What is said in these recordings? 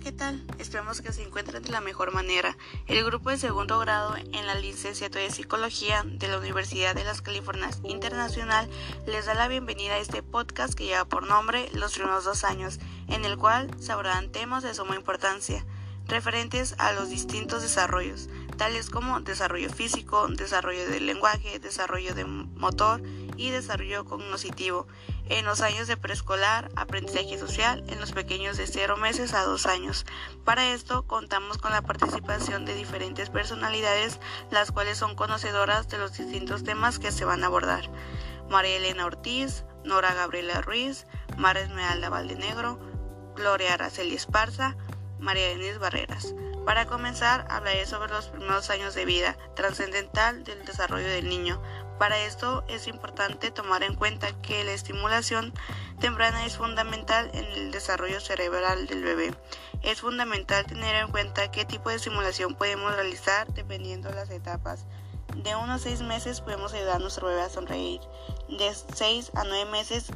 ¿qué tal? Esperamos que se encuentren de la mejor manera. El grupo de segundo grado en la licenciatura de Psicología de la Universidad de las Californias Internacional les da la bienvenida a este podcast que lleva por nombre Los primeros dos años, en el cual se abordarán temas de suma importancia referentes a los distintos desarrollos, tales como desarrollo físico, desarrollo del lenguaje, desarrollo de motor y desarrollo cognitivo en los años de preescolar, aprendizaje social en los pequeños de 0 meses a 2 años. Para esto contamos con la participación de diferentes personalidades, las cuales son conocedoras de los distintos temas que se van a abordar. María Elena Ortiz, Nora Gabriela Ruiz, Mara Esmeralda Valdenegro, Gloria Araceli Esparza, María Denise Barreras. Para comenzar, hablaré sobre los primeros años de vida, trascendental del desarrollo del niño. Para esto es importante tomar en cuenta que la estimulación temprana es fundamental en el desarrollo cerebral del bebé. Es fundamental tener en cuenta qué tipo de estimulación podemos realizar dependiendo de las etapas. De 1 a 6 meses podemos ayudar a nuestro bebé a sonreír. De 6 a 9 meses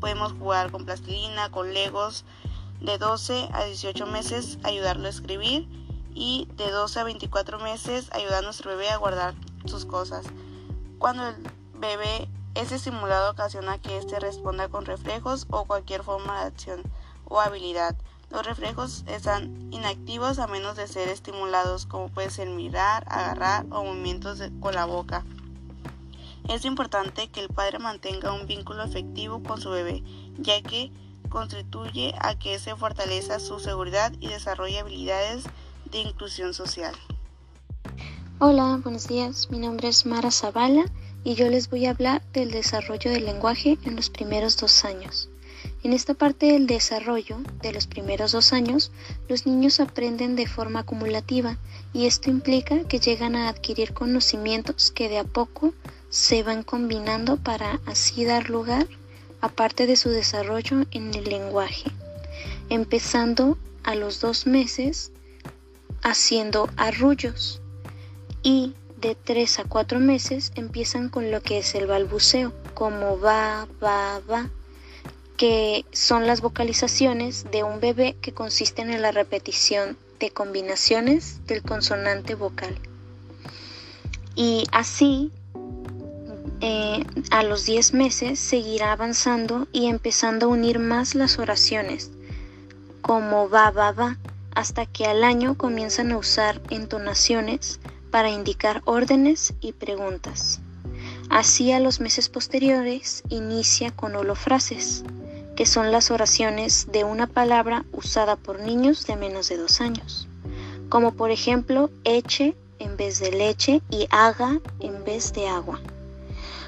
podemos jugar con plastilina, con legos. De 12 a 18 meses ayudarlo a escribir y de 12 a 24 meses ayudar a nuestro bebé a guardar sus cosas. Cuando el bebé es estimulado ocasiona que éste responda con reflejos o cualquier forma de acción o habilidad. Los reflejos están inactivos a menos de ser estimulados, como puede ser mirar, agarrar o movimientos con la boca. Es importante que el padre mantenga un vínculo efectivo con su bebé, ya que contribuye a que se fortalezca su seguridad y desarrolle habilidades de inclusión social. Hola, buenos días. Mi nombre es Mara Zavala y yo les voy a hablar del desarrollo del lenguaje en los primeros dos años. En esta parte del desarrollo de los primeros dos años, los niños aprenden de forma acumulativa y esto implica que llegan a adquirir conocimientos que de a poco se van combinando para así dar lugar a parte de su desarrollo en el lenguaje, empezando a los dos meses haciendo arrullos y de 3 a 4 meses empiezan con lo que es el balbuceo, como va, va, va, que son las vocalizaciones de un bebé que consisten en la repetición de combinaciones del consonante vocal. Y así, eh, a los 10 meses seguirá avanzando y empezando a unir más las oraciones, como va, va, va, hasta que al año comienzan a usar entonaciones para indicar órdenes y preguntas. Así a los meses posteriores inicia con holofrases, que son las oraciones de una palabra usada por niños de menos de dos años, como por ejemplo eche en vez de leche y haga en vez de agua.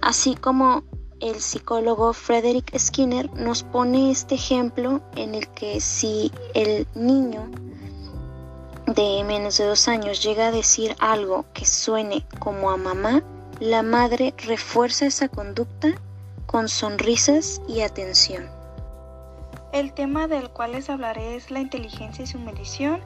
Así como el psicólogo Frederick Skinner nos pone este ejemplo en el que si el niño de menos de dos años llega a decir algo que suene como a mamá, la madre refuerza esa conducta con sonrisas y atención. El tema del cual les hablaré es la inteligencia y su medición.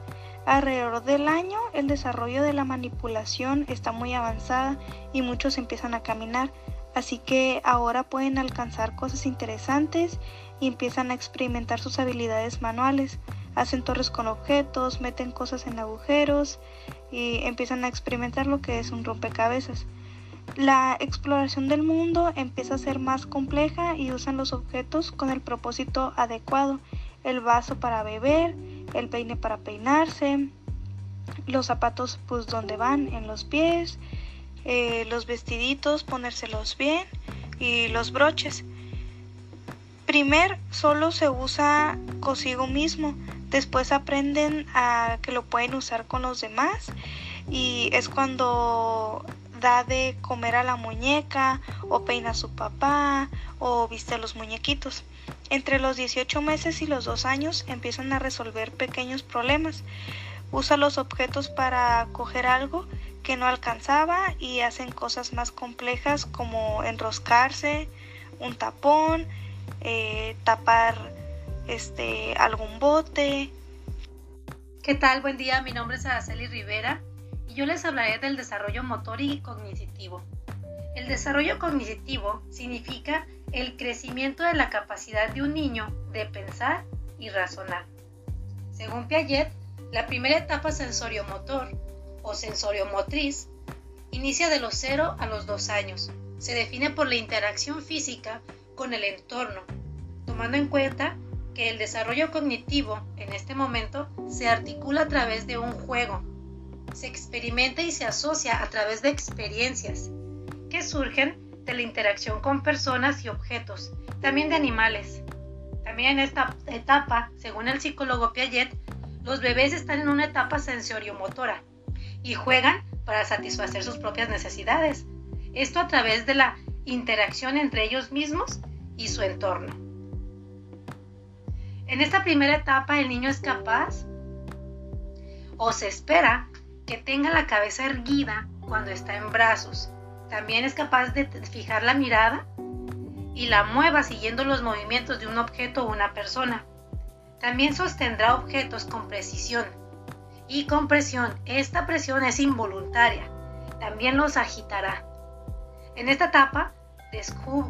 Alrededor del año el desarrollo de la manipulación está muy avanzada y muchos empiezan a caminar, así que ahora pueden alcanzar cosas interesantes y empiezan a experimentar sus habilidades manuales hacen torres con objetos, meten cosas en agujeros y empiezan a experimentar lo que es un rompecabezas. La exploración del mundo empieza a ser más compleja y usan los objetos con el propósito adecuado. El vaso para beber, el peine para peinarse, los zapatos pues donde van, en los pies, eh, los vestiditos, ponérselos bien y los broches. Primer solo se usa consigo mismo, después aprenden a que lo pueden usar con los demás y es cuando da de comer a la muñeca o peina a su papá o viste a los muñequitos. Entre los 18 meses y los 2 años empiezan a resolver pequeños problemas. Usa los objetos para coger algo que no alcanzaba y hacen cosas más complejas como enroscarse, un tapón, eh, tapar este, algún bote. ¿Qué tal? Buen día, mi nombre es Araceli Rivera y yo les hablaré del desarrollo motor y cognitivo. El desarrollo cognitivo significa el crecimiento de la capacidad de un niño de pensar y razonar. Según Piaget, la primera etapa sensorio-motor o sensorio-motriz inicia de los 0 a los 2 años. Se define por la interacción física con el entorno, tomando en cuenta que el desarrollo cognitivo en este momento se articula a través de un juego, se experimenta y se asocia a través de experiencias que surgen de la interacción con personas y objetos, también de animales. También en esta etapa, según el psicólogo Piaget, los bebés están en una etapa sensorio-motora y juegan para satisfacer sus propias necesidades. Esto a través de la interacción entre ellos mismos y su entorno. En esta primera etapa el niño es capaz o se espera que tenga la cabeza erguida cuando está en brazos. También es capaz de fijar la mirada y la mueva siguiendo los movimientos de un objeto o una persona. También sostendrá objetos con precisión y con presión. Esta presión es involuntaria. También los agitará. En esta etapa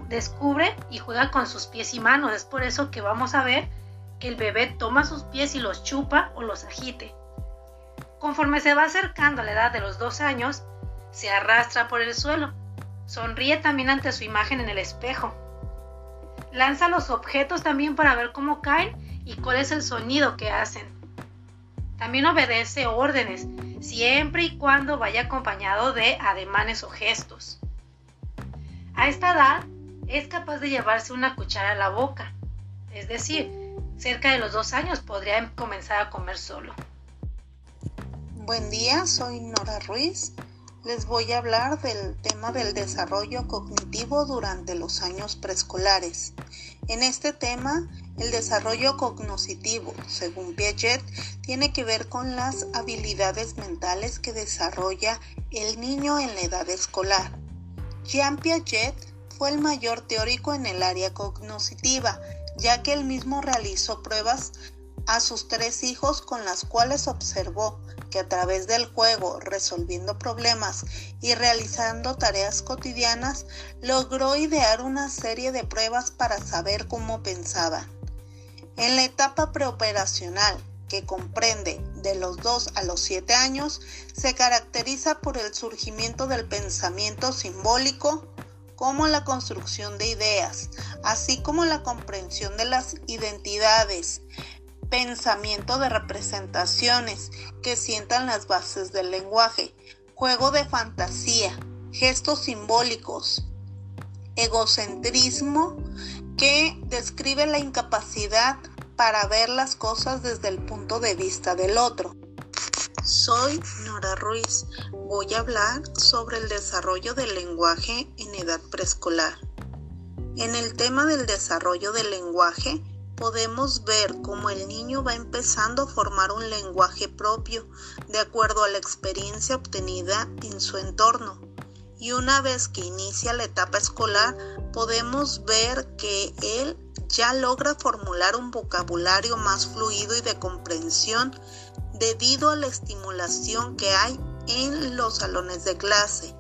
descubre y juega con sus pies y manos. Es por eso que vamos a ver el bebé toma sus pies y los chupa o los agite. Conforme se va acercando a la edad de los dos años, se arrastra por el suelo. Sonríe también ante su imagen en el espejo. Lanza los objetos también para ver cómo caen y cuál es el sonido que hacen. También obedece órdenes, siempre y cuando vaya acompañado de ademanes o gestos. A esta edad es capaz de llevarse una cuchara a la boca, es decir, cerca de los dos años podría comenzar a comer solo. Buen día, soy Nora Ruiz. Les voy a hablar del tema del desarrollo cognitivo durante los años preescolares. En este tema, el desarrollo cognitivo, según Piaget, tiene que ver con las habilidades mentales que desarrolla el niño en la edad escolar. Jean Piaget fue el mayor teórico en el área cognitiva, ya que él mismo realizó pruebas a sus tres hijos con las cuales observó que a través del juego, resolviendo problemas y realizando tareas cotidianas, logró idear una serie de pruebas para saber cómo pensaban. En la etapa preoperacional, que comprende de los 2 a los 7 años, se caracteriza por el surgimiento del pensamiento simbólico, como la construcción de ideas, así como la comprensión de las identidades, pensamiento de representaciones que sientan las bases del lenguaje, juego de fantasía, gestos simbólicos, egocentrismo que describe la incapacidad para ver las cosas desde el punto de vista del otro. Soy Nora Ruiz. Voy a hablar sobre el desarrollo del lenguaje en edad preescolar. En el tema del desarrollo del lenguaje, podemos ver cómo el niño va empezando a formar un lenguaje propio de acuerdo a la experiencia obtenida en su entorno. Y una vez que inicia la etapa escolar, podemos ver que él ya logra formular un vocabulario más fluido y de comprensión debido a la estimulación que hay en los salones de clase.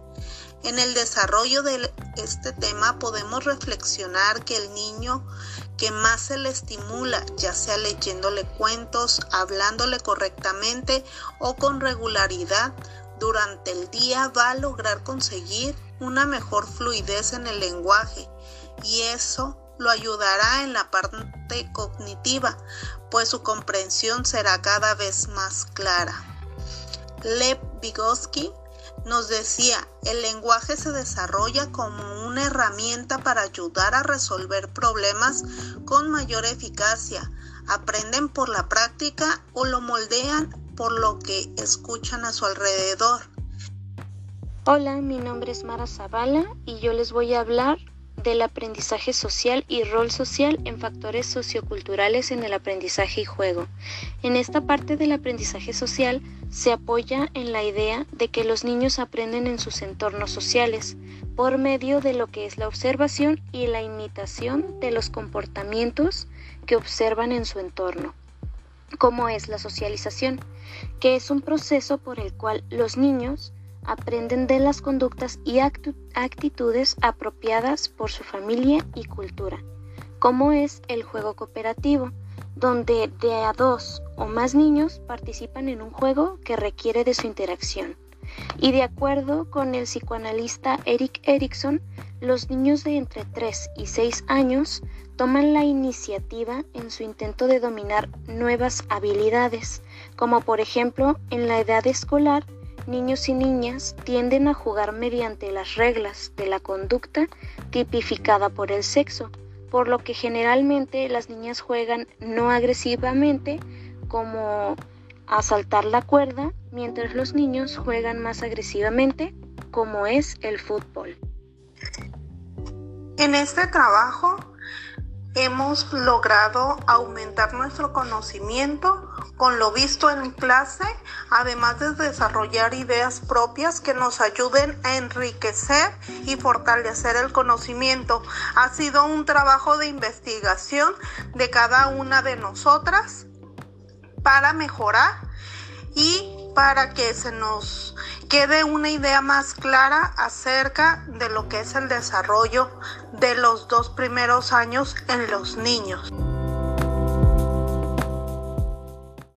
En el desarrollo de este tema podemos reflexionar que el niño que más se le estimula, ya sea leyéndole cuentos, hablándole correctamente o con regularidad, durante el día va a lograr conseguir una mejor fluidez en el lenguaje y eso lo ayudará en la parte cognitiva, pues su comprensión será cada vez más clara. Lev Vygotsky nos decía, el lenguaje se desarrolla como una herramienta para ayudar a resolver problemas con mayor eficacia. Aprenden por la práctica o lo moldean por lo que escuchan a su alrededor. Hola, mi nombre es Mara Zavala y yo les voy a hablar del aprendizaje social y rol social en factores socioculturales en el aprendizaje y juego. En esta parte del aprendizaje social se apoya en la idea de que los niños aprenden en sus entornos sociales por medio de lo que es la observación y la imitación de los comportamientos que observan en su entorno, como es la socialización, que es un proceso por el cual los niños aprenden de las conductas y actitudes apropiadas por su familia y cultura, como es el juego cooperativo, donde de a dos o más niños participan en un juego que requiere de su interacción. Y de acuerdo con el psicoanalista Eric Erickson, los niños de entre 3 y 6 años toman la iniciativa en su intento de dominar nuevas habilidades, como por ejemplo en la edad escolar, niños y niñas tienden a jugar mediante las reglas de la conducta tipificada por el sexo, por lo que generalmente las niñas juegan no agresivamente como a saltar la cuerda, mientras los niños juegan más agresivamente como es el fútbol. En este trabajo hemos logrado aumentar nuestro conocimiento con lo visto en clase, además de desarrollar ideas propias que nos ayuden a enriquecer y fortalecer el conocimiento. Ha sido un trabajo de investigación de cada una de nosotras para mejorar y para que se nos quede una idea más clara acerca de lo que es el desarrollo de los dos primeros años en los niños.